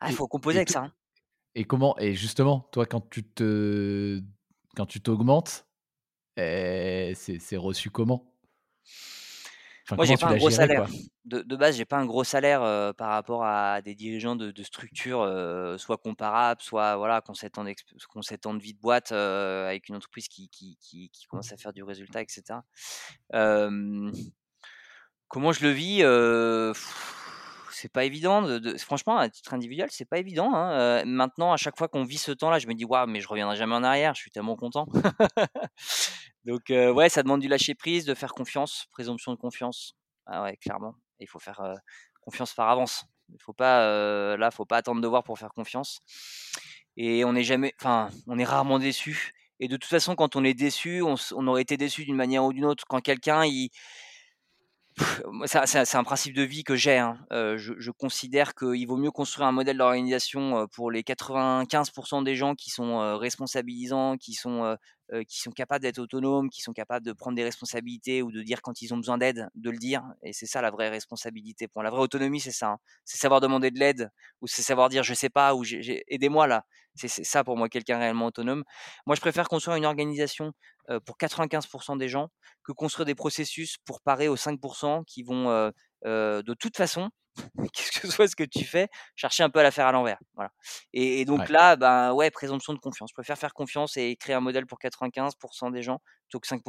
ah, il Et faut composer avec ça, hein. et comment et justement, toi, quand tu te quand tu t'augmentes, et c'est c'est reçu comment? Enfin, Moi, j'ai pas un gros géré, salaire. De de base, j'ai pas un gros salaire, heu, par rapport à des dirigeants de de structures, heu, soit comparables, soit voilà, qui ont 7 ans d'exp qui ont 7 ans de vie de boîte, heu, avec une entreprise qui qui qui qui commence à faire du résultat et cetera. Hem comment je le vis? C'est pas évident de franchement, à titre individuel, c'est pas évident, hein, maintenant, à chaque fois qu'on vit ce temps-là, je me dis: «Waouh, mais je reviendrai jamais en arrière», je suis tellement content. Donc ouais, ça demande du lâcher prise, de faire confiance, présomption de confiance. Ah ouais, clairement. Il faut faire, confiance par avance. Il faut pas, là, faut pas attendre de voir pour faire confiance et on est jamais enfin, on est rarement déçu et de toute façon, quand on est déçu, on aurait été déçu d'une manière ou d'une autre. Quand quelqu'un, il c'est un principe de vie que j'ai, hein, heu, je considère qu'il vaut mieux construire un modèle d'organisation, heu, pour les 95% des gens qui sont, heu, responsabilisants, qui sont, qui sont capables d'être autonomes, qui sont capables de prendre des responsabilités ou de dire quand ils ont besoin d'aide, de le dire et c'est ça la vraie responsabilité. La vraie autonomie, c'est ça, hein. C'est savoir demander de l'aide ou c'est savoir dire: «Je sais pas» ou «J'ai j'ai aidez-moi là». C'est ça pour moi quelqu'un réellement autonome. Moi, je préfère construire une organisation, pour 95% des gens que construire des processus pour parer aux 5% qui vont, de toute façon, quel que soit ce que tu fais, chercher un peu à la faire à l'envers. Voilà et et donc Ouais. là, ben, ouais, présomption de confiance. Je préfère faire confiance et créer un modèle pour 95% des gens plutôt que 5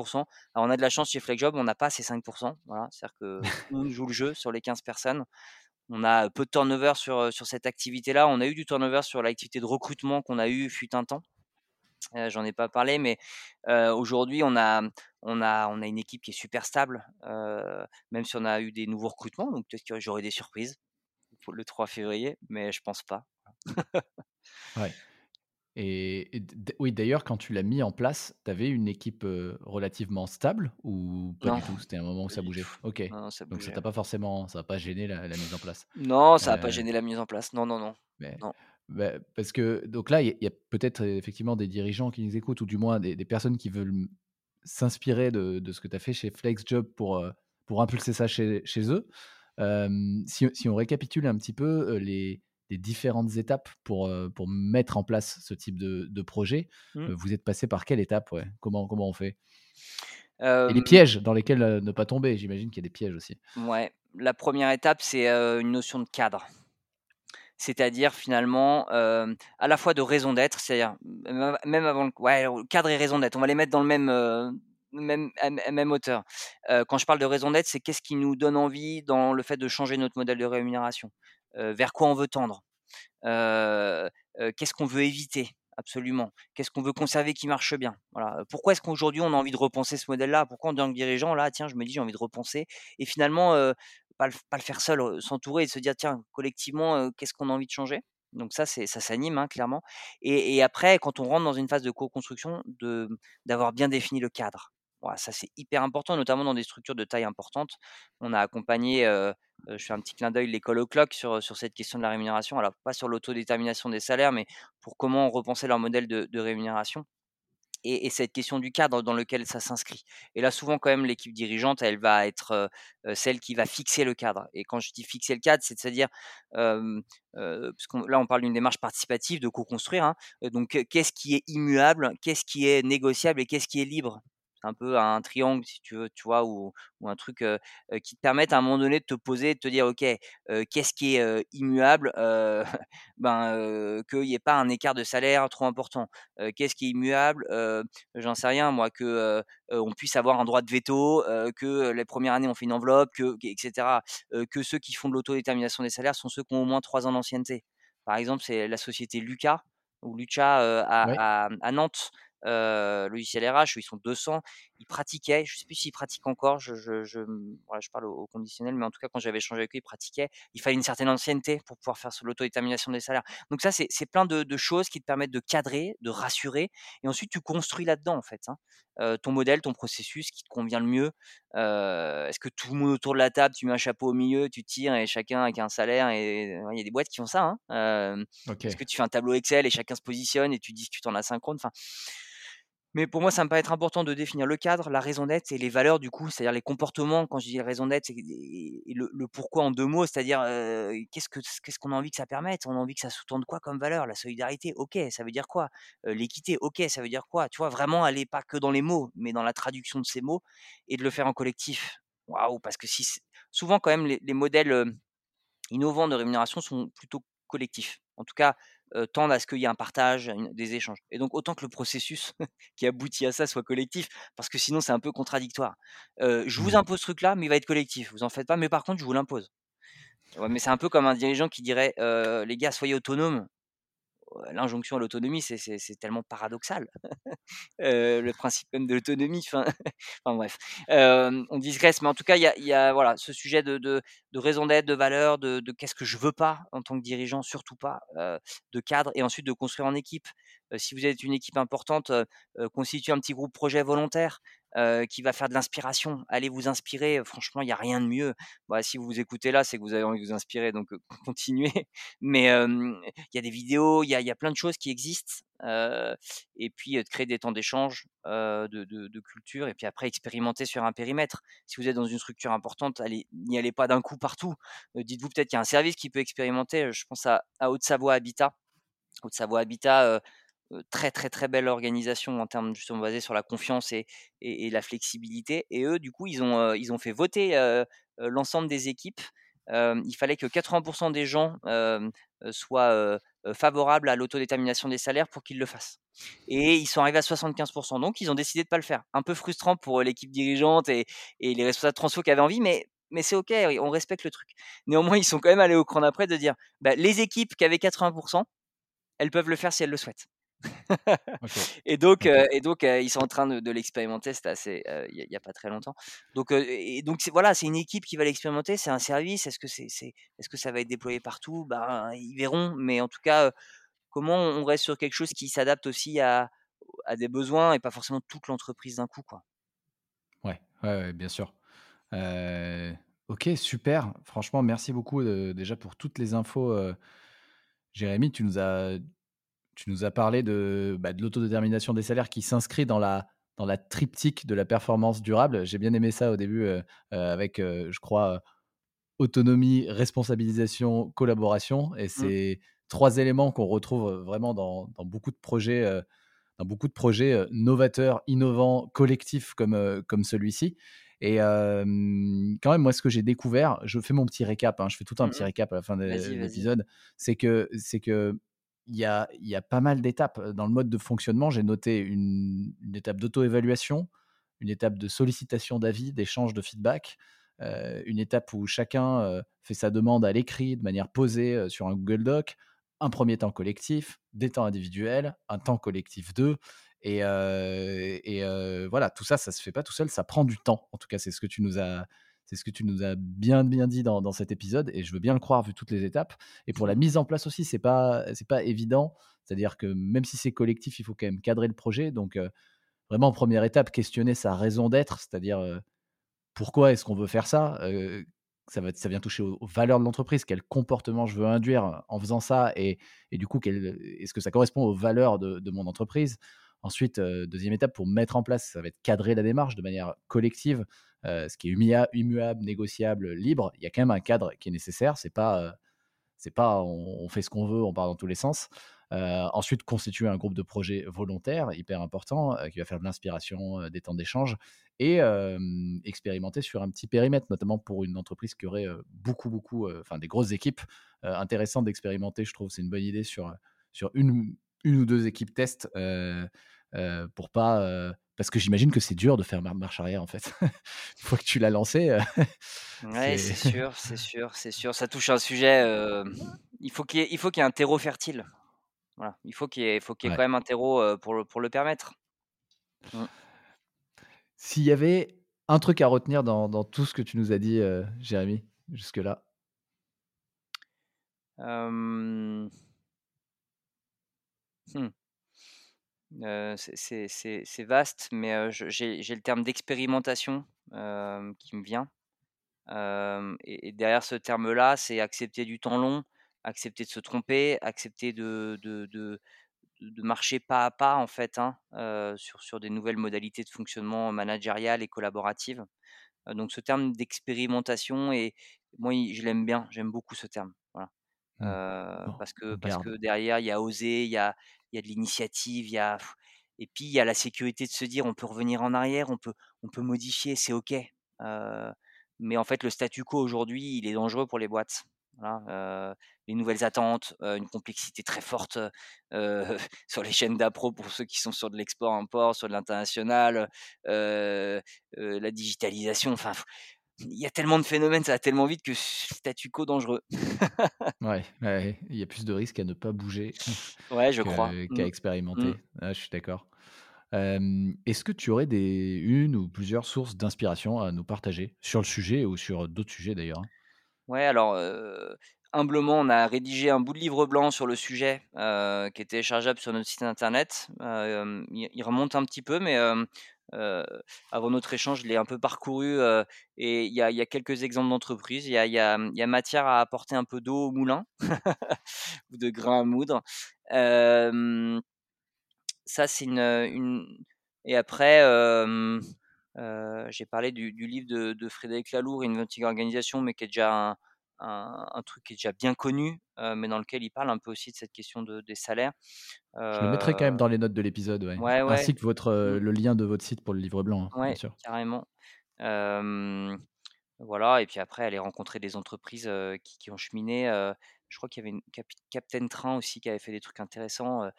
Alors on a de la chance chez FlexJob, on n'a pas ces 5 voilà, c'est-à-dire que monde joue le jeu sur les 15 personnes. On a peu de turnover sur, sur cette activité-là. On a eu du turnover sur l'activité de recrutement qu'on a eu fut un temps. Heu, j'en ai pas parlé, mais aujourd'hui, on a on a on a une équipe qui est super stable, même si on a eu des nouveaux recrutements, donc peut-être que j'aurai des surprises pour le 3 février, mais je pense pas. Ouais et oui, d'ailleurs, quand tu l'as mis en place, tu avais une équipe, relativement stable ou pas Non, du tout? C'était un moment où ça bougeait? OK, Non, donc ça t'a pas forcément ça a pas gêné la la mise en place? Non, ça a pas gêné la mise en place. Non, non, non. Mais Non. Bah, parce que donc là, il y a peut-être effectivement des dirigeants qui nous écoutent ou du moins des des personnes qui veulent s'inspirer de de ce que tu as fait chez FlexJob pour, heu, pour impulser ça chez chez eux. Si si on récapitule un petit peu, heu, les les différentes étapes pour, pour mettre en place ce type de de projet, Mmh. vous êtes passé par quelle étape, ouais? Comment comment on fait? Et les pièges dans lesquels, ne pas tomber? J'imagine qu'il y a des pièges aussi. Mouais, la 1re étape, c'est, une notion de cadre. C'est-à-dire finalement, hem, à la fois de raison d'être, c'est-à-dire même avant le cadre et raison d'être, on va les mettre dans le même, heu, même même hauteur. Heu, quand je parle de raison d'être, c'est qu'est-ce qui nous donne envie dans le fait de changer notre modèle de rémunération? Vers quoi on veut tendre? Qu'est-ce qu'on veut éviter? Absolument? Qu'est-ce qu'on veut conserver qui marche bien? Voilà, pourquoi est-ce qu'aujourd'hui on a envie de repenser ce modèle-là? Pourquoi en tant que dirigeant là, tiens, je me dis: «J'ai envie de repenser» et finalement, pas le faire seul, s'entourer et se dire: «Tiens, collectivement, qu'est-ce qu'on a envie de changer?» donc ça, ça s'anime, hein, clairement et après quand on rentre dans une phase de coconstruction, d'avoir bien défini le cadre. Ça c'est hyper important, notamment dans des structures de taille importante. On a accompagné, je fais un petit clin d'œil, l'école au clock sur, sur cette question de la rémunération. Alors pas sur l'autodétermination des salaires, mais pour comment repenser leur modèle de rémunération et et cette question du cadre dans lequel ça s'inscrit et là, souvent quand même l'équipe dirigeante, elle va être, celle qui va fixer le cadre et quand je dis fixer le cadre, c'est-à-dire, hem, heu, parce qu'on là, on parle d'une démarche participative de co-construire, hein, donc qu'est-ce qui est immuable? Qu'est-ce qui est négociable et qu'est-ce qui est libre? Un peu un triangle si tu veux, tu vois? Ou ou un truc, qui te permette à un moment donné de te poser, de te dire: «OK, qu'est-ce qui est, immuable?» ben, qu'il y ait pas un écart de salaire trop important. Qu'est-ce qui est immuable? J'en sais rien moi, que, on puisse avoir un droit de veto, que les 1res années on fait une enveloppe, que et cetera. Heu, que ceux qui font de l'autodétermination des salaires sont ceux qui ont au moins 3 ans d'ancienneté. Par exemple, c'est la société Luca ou Lucha, Ouais. à Nantes, logiciel RH où ils sont 200 il pratiquait, je sais plus s'il pratique encore, je, je, je, voilà, je parle au, conditionnel, mais en tout cas, quand j'avais échangé avec lui, il pratiquait. Il fallait une certaine ancienneté pour pouvoir faire l'autodétermination des salaires. Donc ça, c'est plein de, de, choses qui te permettent de cadrer, de rassurer, et ensuite tu construis là-dedans, en fait. Hein. Euh, ton modèle, ton processus qui te convient le mieux. Euh, Est-ce que tout le monde autour de la table, tu mets un chapeau au milieu, tu tires et chacun avec un salaire et il y a des boîtes qui font ça. Hein. Euh, Est-ce que tu fais un tableau Excel et chacun se positionne et tu discutes en asynchrone enfin, mais pour moi, ça me paraît être important de définir le cadre, la raison d'être et les valeurs du coup, c'est-à-dire les comportements. Quand je dis raison d'être, c'est le, pourquoi en deux mots, c'est-à-dire qu'est-ce que qu'est-ce qu'on a envie que ça permette? On a envie que ça sous-tende quoi comme valeur? La solidarité, ok, ça veut dire quoi? L'équité, ok, ça veut dire quoi? Tu vois, vraiment aller pas que dans les mots, mais dans la traduction de ces mots et de le faire en collectif. Waouh, parce que si souvent quand même les modèles innovants de rémunération sont plutôt collectifs. En tout cas, tendent à ce qu'il y ait un partage, des échanges. Et donc autant que le processus qui aboutit à ça soit collectif, parce que sinon c'est un peu contradictoire. je vous mmh. impose ce truc-là, mais il va être collectif. Vous en faites pas, mais par contre je vous l'impose. mais c'est un peu comme un dirigeant qui dirait les gars soyez autonomes l'injonction à l'autonomie, c'est tellement paradoxal. le principe même de l'autonomie, enfin, bref, on digresse, mais en tout cas, il y a, voilà, ce sujet de, de, raison d'être, de valeur, de, qu'est-ce que je veux pas en tant que dirigeant, surtout pas, de cadre, et ensuite de construire en équipe. si vous êtes une équipe importante, constituez un petit groupe projet volontaire. Euh, qui va faire de l'inspiration. Allez vous inspirer, franchement, il n'y a rien de mieux. Bah, si vous vous écoutez là, c'est que vous avez envie de vous inspirer, donc continuez. Mais il y a des vidéos, il y a, plein de choses qui existent. et puis de créer des temps d'échange, de, culture, et puis après expérimenter sur un périmètre. Si vous êtes dans une structure importante, n'y allez pas d'un coup partout. Dites-vous peut-être qu'il y a un service qui peut expérimenter. Je pense à, à Haute-Savoie Habitat. Haute-Savoie Habitat, très très très belle organisation en termes justement basée sur la confiance et, et, la flexibilité. Et eux, du coup, ils ont, ils ont fait voter l'ensemble des équipes. il fallait que 80% des gens soient favorables à l'autodétermination des salaires pour qu'ils le fassent. Et ils sont arrivés à 75%. Donc, ils ont décidé de ne pas le faire. Un peu frustrant pour l'équipe dirigeante et, et, les responsables de transfo qui avaient envie, mais, mais c'est OK, on respecte le truc. Néanmoins, ils sont quand même allés au cran d'après de dire bah, les équipes qui avaient 80%, elles peuvent le faire si elles le souhaitent. Et donc, et donc ils sont en train de, l'expérimenter. C'était assez, il n'y a, pas très longtemps. Donc, et donc voilà, c'est une équipe qui va l'expérimenter. C'est un service. Est-ce que c'est, est-ce que ça va être déployé partout? Ben, ils verront. Mais en tout cas, comment on reste sur quelque chose qui s'adapte aussi à, à des besoins et pas forcément toute l'entreprise d'un coup, quoi? Ouais, ouais, bien sûr. ok, super. Franchement, merci beaucoup déjà pour toutes les infos. Jérémy, tu nous as tu nous as parlé de, bah, de l'autodétermination des salaires qui s'inscrit dans la, dans la triptyque de la performance durable. J'ai bien aimé ça au début euh, euh, avec, euh, je crois, autonomie, responsabilisation, collaboration. Et mmh. c'est trois éléments qu'on retrouve vraiment dans, dans, beaucoup de projets, dans beaucoup de projets novateurs, innovants, collectifs comme, comme celui-ci. Et quand même, moi, ce que j'ai découvert, je fais mon petit récap, hein, je fais tout un mmh petit récap à la fin de l'épisode, c'est que, c'est que il y a, pas mal d'étapes dans le mode de fonctionnement. J'ai noté une, étape d'auto-évaluation, une étape de sollicitation d'avis, d'échange de feedback, une étape où chacun fait sa demande à l'écrit de manière posée sur un Google Doc, un premier temps collectif, des temps individuels, un temps collectif 2. Et, et voilà, tout ça, ça se fait pas tout seul, ça prend du temps. En tout cas, c'est ce que tu nous as, c'est ce que tu nous as bien bien dit dans, cet épisode et je veux bien le croire vu toutes les étapes. Et pour la mise en place aussi, c'est pas c'est pas évident. C'est-à-dire que même si c'est collectif, il faut quand même cadrer le projet. Donc euh, vraiment, première étape, questionner sa raison d'être, c'est-à-dire euh, pourquoi est-ce qu'on veut faire ça? Euh, ça, va, ça vient toucher aux, valeurs de l'entreprise, quel comportement je veux induire en faisant ça, et, et du coup, est-ce que ça correspond aux valeurs de, de mon entreprise? Ensuite, deuxième étape, pour mettre en place, ça va être cadrer la démarche de manière collective. Euh, ce qui est immuable, négociable, libre, il y a quand même un cadre qui est nécessaire. C'est pas, euh, c'est pas on, fait ce qu'on veut, on part dans tous les sens. Euh, ensuite, constituer un groupe de projets volontaires, hyper important, qui va faire de l'inspiration, des temps d'échange, et expérimenter sur un petit périmètre, notamment pour une entreprise qui aurait beaucoup, beaucoup, enfin des grosses équipes. intéressant d'expérimenter, je trouve, c'est une bonne idée sur, sur une, une ou deux équipes test pour pas parce que j'imagine que c'est dur de faire marche arrière en fait. Une fois que tu l'as lancé. Euh, ouais, c'est sûr, c'est sûr, c'est sûr. Ça touche un sujet. Euh, il faut qu'il y, ait, y ait un terreau fertile. Voilà. Il faut qu'il y ait, faut y ait quand même un terreau euh, pour, le, pour le permettre. Mmh. S'il y avait un truc à retenir dans dans tout ce que tu nous as dit, Jérémy, jusque-là? C'est vaste, mais j'ai le terme d'expérimentation, qui me vient. Et derrière ce terme-là, c'est accepter du temps long, accepter de se tromper, accepter de marcher pas à pas, en fait, hein, sur des nouvelles modalités de fonctionnement managériales et collaboratives. Heu, donc ce terme d'expérimentation et moi, je l'aime bien, j'aime beaucoup ce terme. Mmh. Bon, parce que parce que derrière, il y a oser, il y a il y a de l'initiative, il y a et puis il y a la sécurité de se dire: «On peut revenir en arrière, on peut on peut modifier, c'est OK». Mais en fait, le statu quo aujourd'hui, il est dangereux pour les boîtes. Voilà, les nouvelles attentes, une complexité très forte, sur les chaînes d'appro pour ceux qui sont sur de l'export-import, sur de l'international, la digitalisation, enfin, il y a tellement de phénomènes, ça va tellement vite que statu quo dangereux. Ouais, il y a plus de risques à ne pas bouger Ouais, je crois. qu'à Mmh. Mmh. expérimenter. Ouais, je suis d'accord. Est-ce que tu aurais des une ou plusieurs sources d'inspiration à nous partager sur le sujet ou sur d'autres sujets d'ailleurs, hein? Ouais, alors, humblement, on a rédigé un bout de livre blanc sur le sujet, qui est téléchargeable sur notre site internet. Il il remonte un petit peu, mais avant notre échange, je l'ai un peu parcouru, heu et il y a quelques exemples d'entreprises. Il y a matière à apporter un peu d'eau au moulin ou de grain à moudre. Ça, c'est une, et après, heu, j'ai parlé du livre de de Frédéric Laloux, Reinventing Organisation, mais qui est déjà un un un truc qui est déjà bien connu, heu, mais dans lequel il parle un peu aussi de cette question de des salaires. Je le mettrai quand même dans les notes de l'épisode, ouais. ouais, ouais, Ainsi que votre, heu, mmh, le lien de votre site pour le livre blanc, hein, bien ouais, sûr. carrément. Voilà et puis après aller rencontrer des entreprises, qui qui ont cheminé, je crois qu'il y avait une Captain Train aussi qui avait fait des trucs intéressants,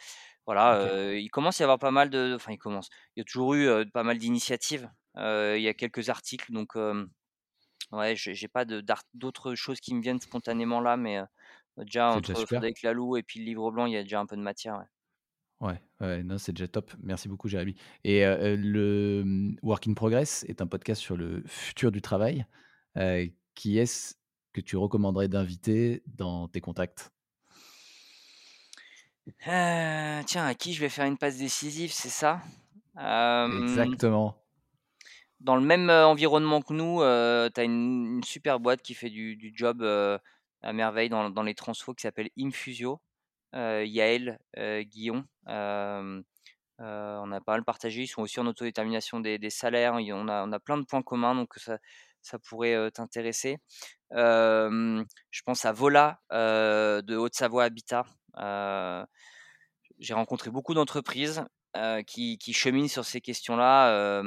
Voilà, il commence à y avoir pas mal de enfin il commence, il y a toujours eu, pas mal d'initiatives. Il y a quelques articles donc ouais, j'ai pas d'autres choses qui me viennent spontanément là, mais déjà déjà entre super. Frédéric Laloux et puis le livre blanc, il y a déjà un peu de matière, ouais. Ouais, ouais, non, c'est déjà top. Merci beaucoup, Jérémy. Et le, mmh, Work in Progress est un podcast sur le futur du travail. Qui est-ce que tu recommanderais d'inviter dans tes contacts? Heu, tiens, à qui je vais faire une passe décisive, c'est ça? Exactement. Dans le même, environnement que nous, tu as une super boîte qui fait du job, à merveille dans les transfos qui s'appelle Infusio. Yaël, heu, Guillon, on a pas mal partagé, ils sont aussi en autodétermination des des salaires, on a plein de points communs donc ça ça pourrait, t'intéresser. Je pense à Vola, de Haute-Savoie Habitat. J'ai rencontré beaucoup d'entreprises, heu, qui cheminent sur ces questions-là.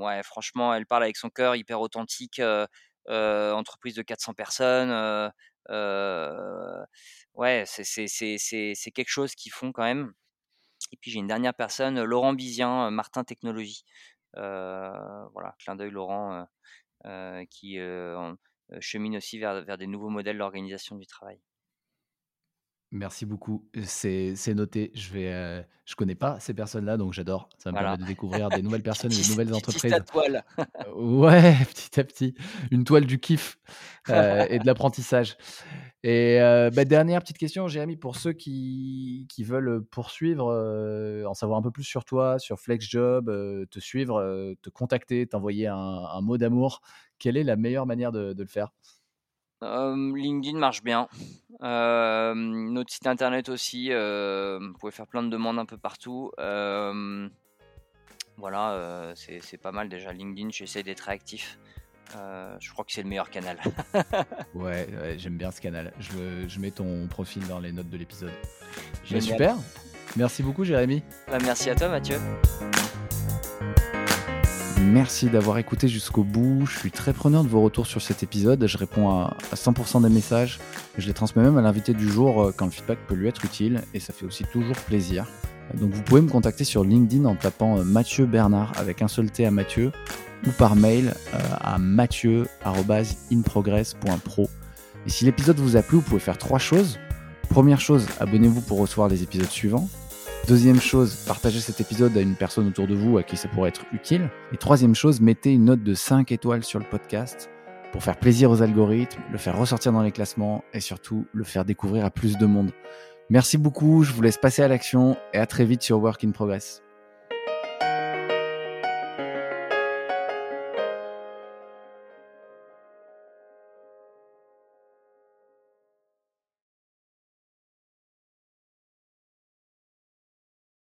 Ouais, franchement, elle parle avec son cœur, hyper authentique, heu heu, entreprise de 400 personnes, ouais, c'est quelque chose qu'ils font quand même. Et puis j'ai une dernière personne, Laurent Bizien, Martin Technologies. Heu, voilà, clin d'œil Laurent, qui, chemine aussi vers vers des nouveaux modèles d'organisation du travail. Merci beaucoup. C'est c'est noté. Je vais, heu, je connais pas ces personnes-là, donc j'adore. Ça me permet Voilà, de découvrir des nouvelles tu personnes et des tisses nouvelles tu tisses ta entreprises. toile. Heu, ouais, petit à petit, une toile du kiff, heu et de l'apprentissage et heu, bah, dernière petite question, Jérémy, pour ceux qui qui veulent, poursuivre, heu, en savoir un peu plus sur toi, sur FlexJob, heu, te suivre, heu, te contacter, t'envoyer un un mot d'amour, quelle est la meilleure manière de de le faire? Hem, LinkedIn marche bien. Hem, notre site internet aussi, vous pouvez faire plein de demandes un peu partout. Voilà, heu, c'est pas mal déjà LinkedIn, j'essaie d'être réactif. Heu, je crois que c'est le meilleur canal. Ouais, ouais, j'aime bien ce canal. Je je mets ton profil dans les notes de l'épisode. Bah, super, merci beaucoup, Jérémy. Bah, merci à toi Mathieu. Merci d'avoir écouté jusqu'au bout. Je suis très preneur de vos retours sur cet épisode. Je réponds à, à 100% des messages. Je les transmets même à l'invité du jour euh, quand le feedback peut lui être utile et ça fait aussi toujours plaisir. Donc vous pouvez me contacter sur LinkedIn en tapant euh, Mathieu Bernard avec un seul T à Mathieu ou par mail euh, à mathieu.inprogress.pro. Et si l'épisode vous a plu, vous pouvez faire trois choses. Première chose, abonnez-vous pour recevoir les épisodes suivants. Deuxième chose, partagez cet épisode à une personne autour de vous à qui ça pourrait être utile. Et troisième chose, mettez une note de 5 étoiles sur le podcast pour faire plaisir aux algorithmes, le faire ressortir dans les classements et surtout le faire découvrir à plus de monde. Merci beaucoup, je vous laisse passer à l'action et à très vite sur Work in Progress.